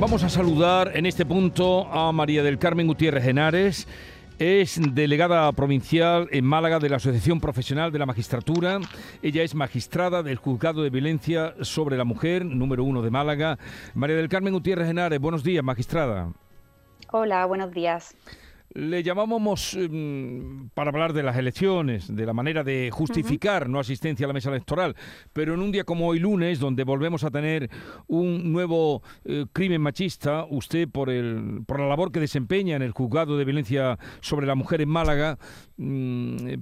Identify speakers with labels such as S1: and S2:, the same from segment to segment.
S1: Vamos a saludar en este punto a María del Carmen Gutiérrez Henares. Es delegada provincial en Málaga de la Asociación Profesional de la Magistratura. Ella es magistrada del Juzgado de Violencia sobre la Mujer, número uno de Málaga. María del Carmen Gutiérrez Henares, buenos días, magistrada.
S2: Hola, buenos días.
S1: Le llamábamos em, para hablar de las elecciones, de la manera de justificar no asistencia a la mesa electoral, pero en un día como hoy lunes, donde volvemos a tener un nuevo eh, crimen machista, usted por, el, por la labor que desempeña en el juzgado de violencia sobre la mujer en Málaga, mm,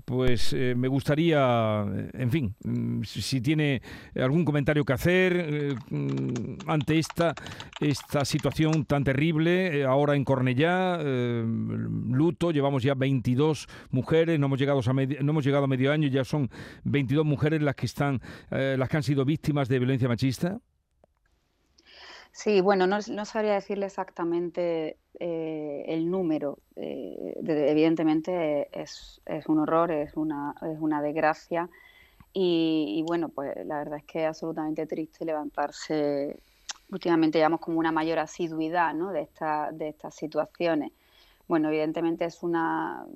S1: pues eh, me gustaría, en fin, mm, si tiene algún comentario que hacer eh, mm, ante esta, esta situación tan terrible, ahora en Cornellá luto, llevamos ya 22 mujeres, no hemos llegado a medio, no hemos llegado a medio año, ya son 22 mujeres las que están eh, las que han sido víctimas de violencia machista.
S2: Sí, bueno, no, sabría decirle exactamente eh, el número. Eh, evidentemente es, un horror, es una, es una desgracia. Y, y, bueno, pues la verdad es que es absolutamente triste levantarse. Últimamente llevamos como una mayor asiduidad ¿no? de, esta, de estas situaciones bueno, evidentemente es una,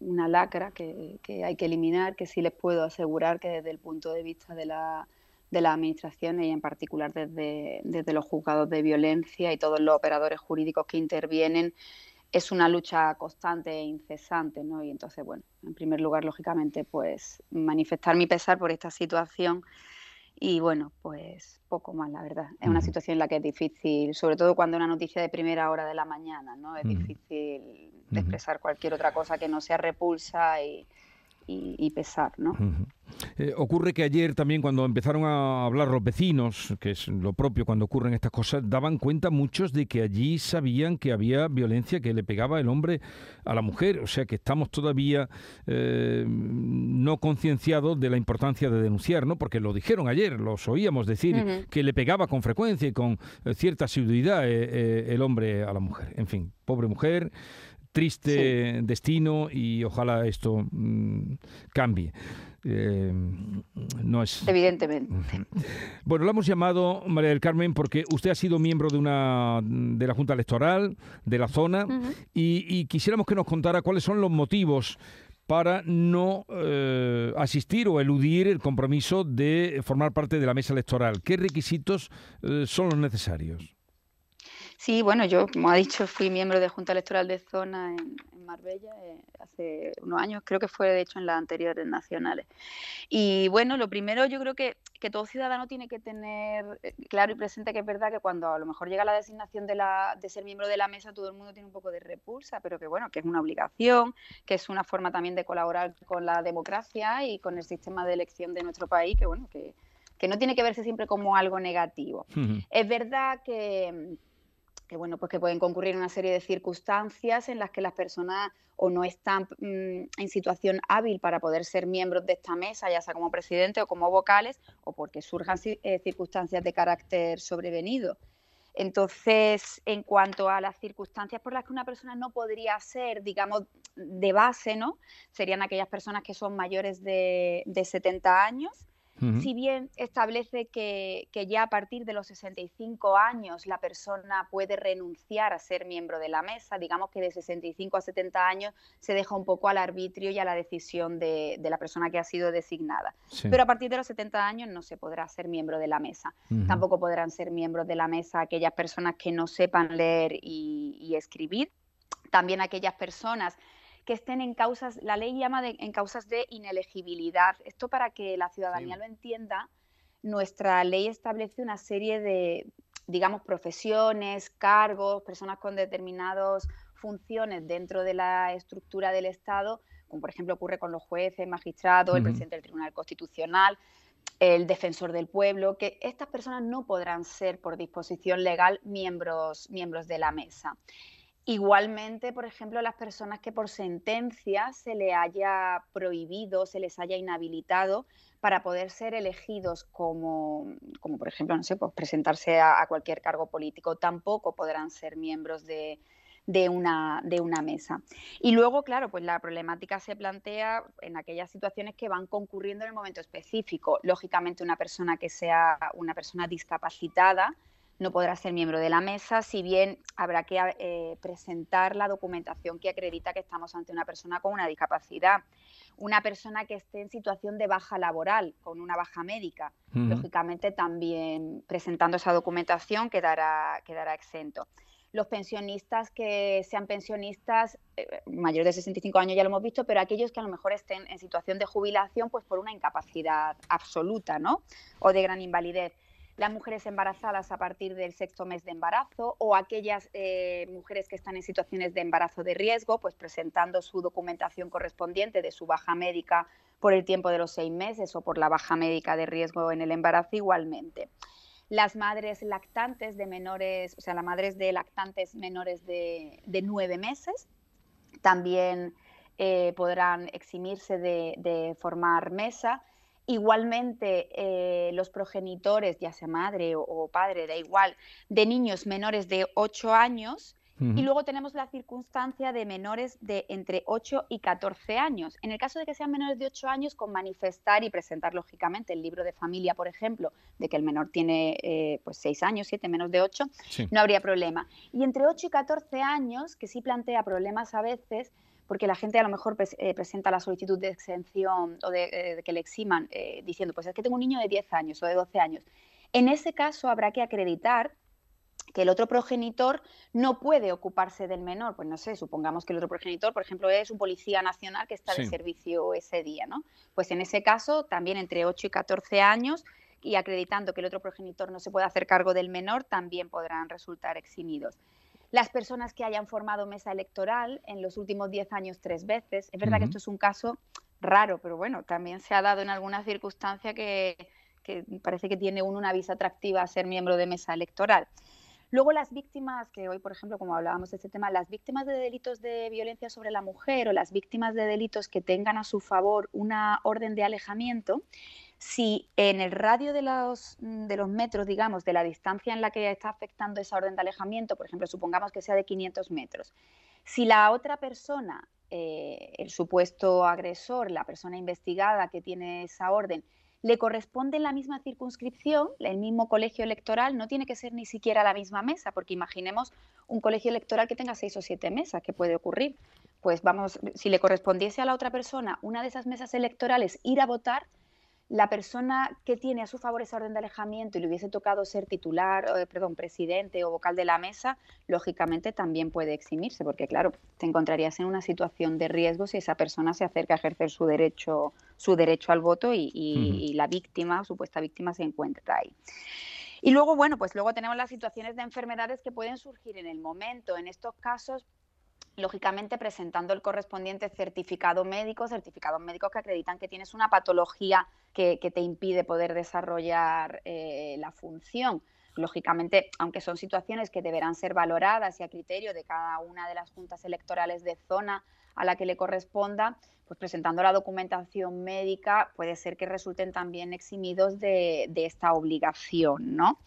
S2: una lacra que, hay que eliminar, que sí les puedo asegurar que desde el punto de vista de la, de la administración y en particular desde, desde los juzgados de violencia y todos los operadores jurídicos que intervienen, es una lucha constante e incesante, ¿no? Y entonces, bueno, en primer lugar, lógicamente, pues manifestar mi pesar por esta situación y bueno, pues poco más, la verdad. Es una situación en la que es difícil, sobre todo cuando una noticia de primera hora de la mañana, ¿no? Es difícil expresar cualquier otra cosa que no sea repulsa y, y, pesar, ¿no?
S1: Eh, ocurre que ayer también cuando empezaron a hablar los vecinos, que es lo propio cuando ocurren estas cosas, daban cuenta muchos de que allí sabían que había violencia que le pegaba el hombre a la mujer, o sea que estamos todavía eh, no concienciados de la importancia de denunciar, ¿no? Porque lo dijeron ayer, los oíamos decir que le pegaba con frecuencia y con eh, cierta asiduidad el hombre a la mujer. En fin, pobre mujer triste destino y ojalá esto mm, cambie.
S2: Eh, no es... Evidentemente.
S1: Bueno, lo hemos llamado, María del Carmen, porque usted ha sido miembro de, una, de la Junta Electoral de la zona y, quisiéramos que nos contara cuáles son los motivos para no eh, asistir o eludir el compromiso de formar parte de la mesa electoral. ¿Qué requisitos eh, son los necesarios?
S2: Sí, bueno, yo, como ha dicho, fui miembro de Junta Electoral de Zona en, Marbella eh, hace unos años, creo que fue de hecho en las anteriores nacionales. Y bueno, lo primero yo creo que, que todo ciudadano tiene que tener eh, claro y presente que es verdad que cuando a lo mejor llega la designación de, la, de ser miembro de la mesa, todo el mundo tiene un poco de repulsa, pero que bueno, que es una obligación, que es una forma también de colaborar con la democracia y con el sistema de elección de nuestro país, que bueno, que, que no tiene que verse siempre como algo negativo. Es verdad que que bueno, pues que pueden concurrir una serie de circunstancias en las que las personas o no están mm, en situación hábil para poder ser miembros de esta mesa, ya sea como presidente o como vocales, o porque surjan eh, circunstancias de carácter sobrevenido. Entonces, en cuanto a las circunstancias por las que una persona no podría ser, digamos, de base, ¿no? Serían aquellas personas que son mayores de, de 70 años, si bien establece que, ya a partir de los 65 años la persona puede renunciar a ser miembro de la mesa, digamos que de 65 a 70 años se deja un poco al arbitrio y a la decisión de, la persona que ha sido designada. Pero a partir de los 70 años no se podrá ser miembro de la mesa. Tampoco podrán ser miembros de la mesa aquellas personas que no sepan leer y escribir. También aquellas personas que estén en causas, la ley llama en causas de inelegibilidad. Esto para que la ciudadanía lo entienda, nuestra ley establece una serie de, digamos, profesiones, cargos, personas con determinadas funciones dentro de la estructura del Estado, como por ejemplo ocurre con los jueces, magistrados, el presidente del Tribunal Constitucional, el defensor del pueblo, que estas personas no podrán ser por disposición legal miembros, miembros de la mesa. Igualmente, por ejemplo, las personas que por sentencia se le haya prohibido, se les haya inhabilitado para poder ser elegidos como, como por ejemplo, no sé, pues presentarse a, cualquier cargo político, tampoco podrán ser miembros de, una, de una mesa. Y luego, claro, pues la problemática se plantea en aquellas situaciones que van concurriendo en el momento específico. Lógicamente, una persona que sea una persona discapacitada, no podrá ser miembro de la mesa, si bien habrá que eh, presentar la documentación que acredita que estamos ante una persona con una discapacidad. Una persona que esté en situación de baja laboral, con una baja médica, lógicamente también presentando esa documentación quedará, quedará exento los pensionistas que sean pensionistas eh, mayores de 65 años ya lo hemos visto, pero aquellos que a lo mejor estén en situación de jubilación pues por una incapacidad absoluta, ¿no? O de gran invalidez. Las mujeres embarazadas a partir del sexto mes de embarazo o aquellas eh, mujeres que están en situaciones de embarazo de riesgo, pues presentando su documentación correspondiente de su baja médica por el tiempo de los seis meses o por la baja médica de riesgo en el embarazo igualmente las madres lactantes de menores, o sea, las madres de lactantes menores de, nueve meses, también eh, podrán eximirse de, formar mesa. Igualmente, eh, los progenitores, ya sea madre o, o, padre, da igual, de niños menores de ocho años, y luego tenemos la circunstancia de menores de entre 8 y 14 años. En el caso de que sean menores de 8 años, con manifestar y presentar lógicamente el libro de familia, por ejemplo, de que el menor tiene eh, pues 6 años, 7 menos de 8, no habría problema. Y entre 8 y 14 años, que sí plantea problemas a veces, porque la gente a lo mejor eh, presenta la solicitud de exención o de, eh, de que le eximan diciendo, pues es que tengo un niño de 10 años o de 12 años. En ese caso habrá que acreditar que el otro progenitor no puede ocuparse del menor. Pues no sé, supongamos que el otro progenitor, por ejemplo, es un policía nacional que está de servicio ese día, ¿no? Pues en ese caso, también entre 8 y 14 años, y acreditando que el otro progenitor no se puede hacer cargo del menor, también podrán resultar eximidos. Las personas que hayan formado mesa electoral en los últimos 10 años tres veces, es verdad que esto es un caso raro, pero bueno, también se ha dado en alguna circunstancia que, que parece que tiene uno una visa atractiva a ser miembro de mesa electoral. Luego las víctimas, que hoy, por ejemplo, como hablábamos de este tema, las víctimas de delitos de violencia sobre la mujer o las víctimas de delitos que tengan a su favor una orden de alejamiento, si en el radio de los, de los metros, digamos, de la distancia en la que está afectando esa orden de alejamiento, por ejemplo, supongamos que sea de 500 metros, si la otra persona, eh, el supuesto agresor, la persona investigada que tiene esa orden, le corresponde en la misma circunscripción, el mismo colegio electoral, no tiene que ser ni siquiera la misma mesa, porque imaginemos un colegio electoral que tenga seis o siete mesas, ¿qué puede ocurrir? Pues vamos, si le correspondiese a la otra persona una de esas mesas electorales ir a votar, la persona que tiene a su favor esa orden de alejamiento y le hubiese tocado ser titular, eh, perdón, presidente o vocal de la mesa, lógicamente también puede eximirse, porque claro, te encontrarías en una situación de riesgo si esa persona se acerca a ejercer su derecho, su derecho al voto y, y la víctima, supuesta víctima, se encuentra ahí. Y luego, bueno, pues luego tenemos las situaciones de enfermedades que pueden surgir en el momento. En estos casos, lógicamente presentando el correspondiente certificado médico, certificados médicos que acreditan que tienes una patología que, te impide poder desarrollar eh, la función. Lógicamente, aunque son situaciones que deberán ser valoradas y a criterio de cada una de las juntas electorales de zona a la que le corresponda, pues presentando la documentación médica puede ser que resulten también eximidos de, esta obligación, ¿no?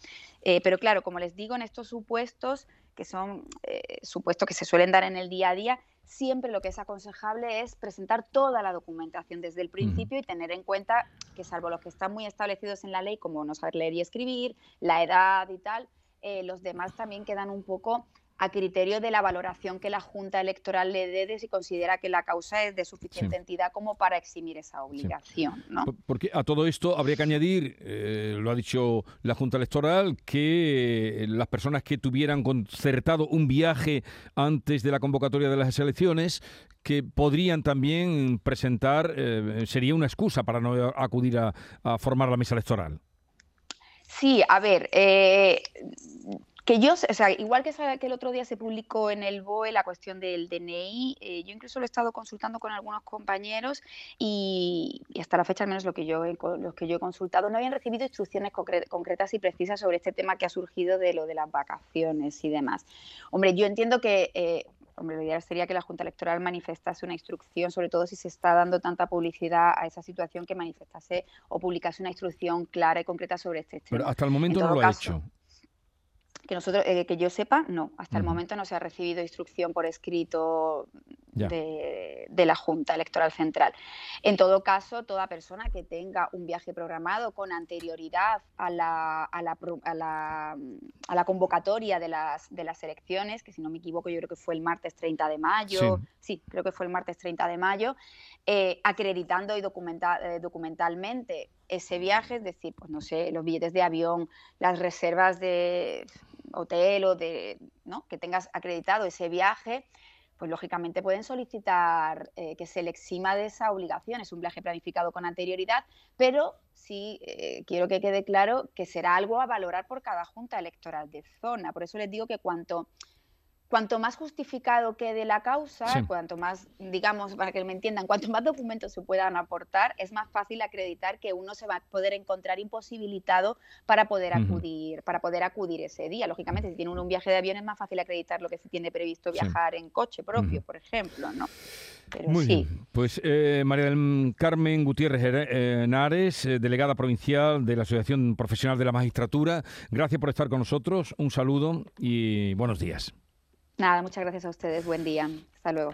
S2: Eh, pero claro, como les digo, en estos supuestos que son eh, supuestos que se suelen dar en el día a día, siempre lo que es aconsejable es presentar toda la documentación desde el principio y tener en cuenta que salvo los que están muy establecidos en la ley, como no saber leer y escribir, la edad y tal, eh, los demás también quedan un poco a criterio de la valoración que la Junta Electoral le dé de si considera que la causa es de suficiente entidad como para eximir esa obligación.
S1: Porque a todo esto habría que añadir, eh, lo ha dicho la Junta Electoral, que las personas que tuvieran concertado un viaje antes de la convocatoria de las elecciones, que podrían también presentar, eh, sería una excusa para no acudir a, formar la mesa electoral.
S2: Sí, a ver, eh, que yo, o sea, igual que, que el otro día se publicó en el BOE la cuestión del DNI, eh, yo incluso lo he estado consultando con algunos compañeros y, hasta la fecha, al menos lo que, yo he, los que yo he consultado, no habían recibido instrucciones concretas y precisas sobre este tema que ha surgido de lo de las vacaciones y demás. Hombre, yo entiendo que eh, hombre, lo ideal sería que la Junta Electoral manifestase una instrucción, sobre todo si se está dando tanta publicidad a esa situación, que manifestase o publicase una instrucción clara y concreta sobre este tema.
S1: Pero hasta el momento no lo ha hecho.
S2: Que nosotros, eh, que yo sepa, no. Hasta el momento no se ha recibido instrucción por escrito de, la Junta Electoral Central. En todo caso, toda persona que tenga un viaje programado con anterioridad a la, a la, a la, convocatoria de las, de las elecciones, que si no me equivoco yo creo que fue el martes 30 de mayo, sí, creo que fue el martes 30 de mayo, eh, acreditando y eh, documentalmente ese viaje, es decir, pues no sé, los billetes de avión, las reservas de hotel o de ¿no? que tengas acreditado ese viaje, pues lógicamente pueden solicitar eh, que se le exima de esa obligación. Es un viaje planificado con anterioridad, pero sí eh, quiero que quede claro que será algo a valorar por cada junta electoral de zona. Por eso les digo que cuanto cuanto más justificado quede la causa, cuanto más, digamos, para que me entiendan, cuanto más documentos se puedan aportar, es más fácil acreditar que uno se va a poder encontrar imposibilitado para poder acudir, para poder acudir ese día. Lógicamente, si tiene uno un viaje de avión es más fácil acreditar lo que se tiene previsto viajar en coche propio, por ejemplo, ¿no?
S1: Muy bien. Pues eh, María del Carmen Gutiérrez eh, Henares, eh, delegada provincial de la Asociación Profesional de la Magistratura, gracias por estar con nosotros. Un saludo y buenos días.
S2: Nada, muchas gracias a ustedes. Buen día. Hasta luego.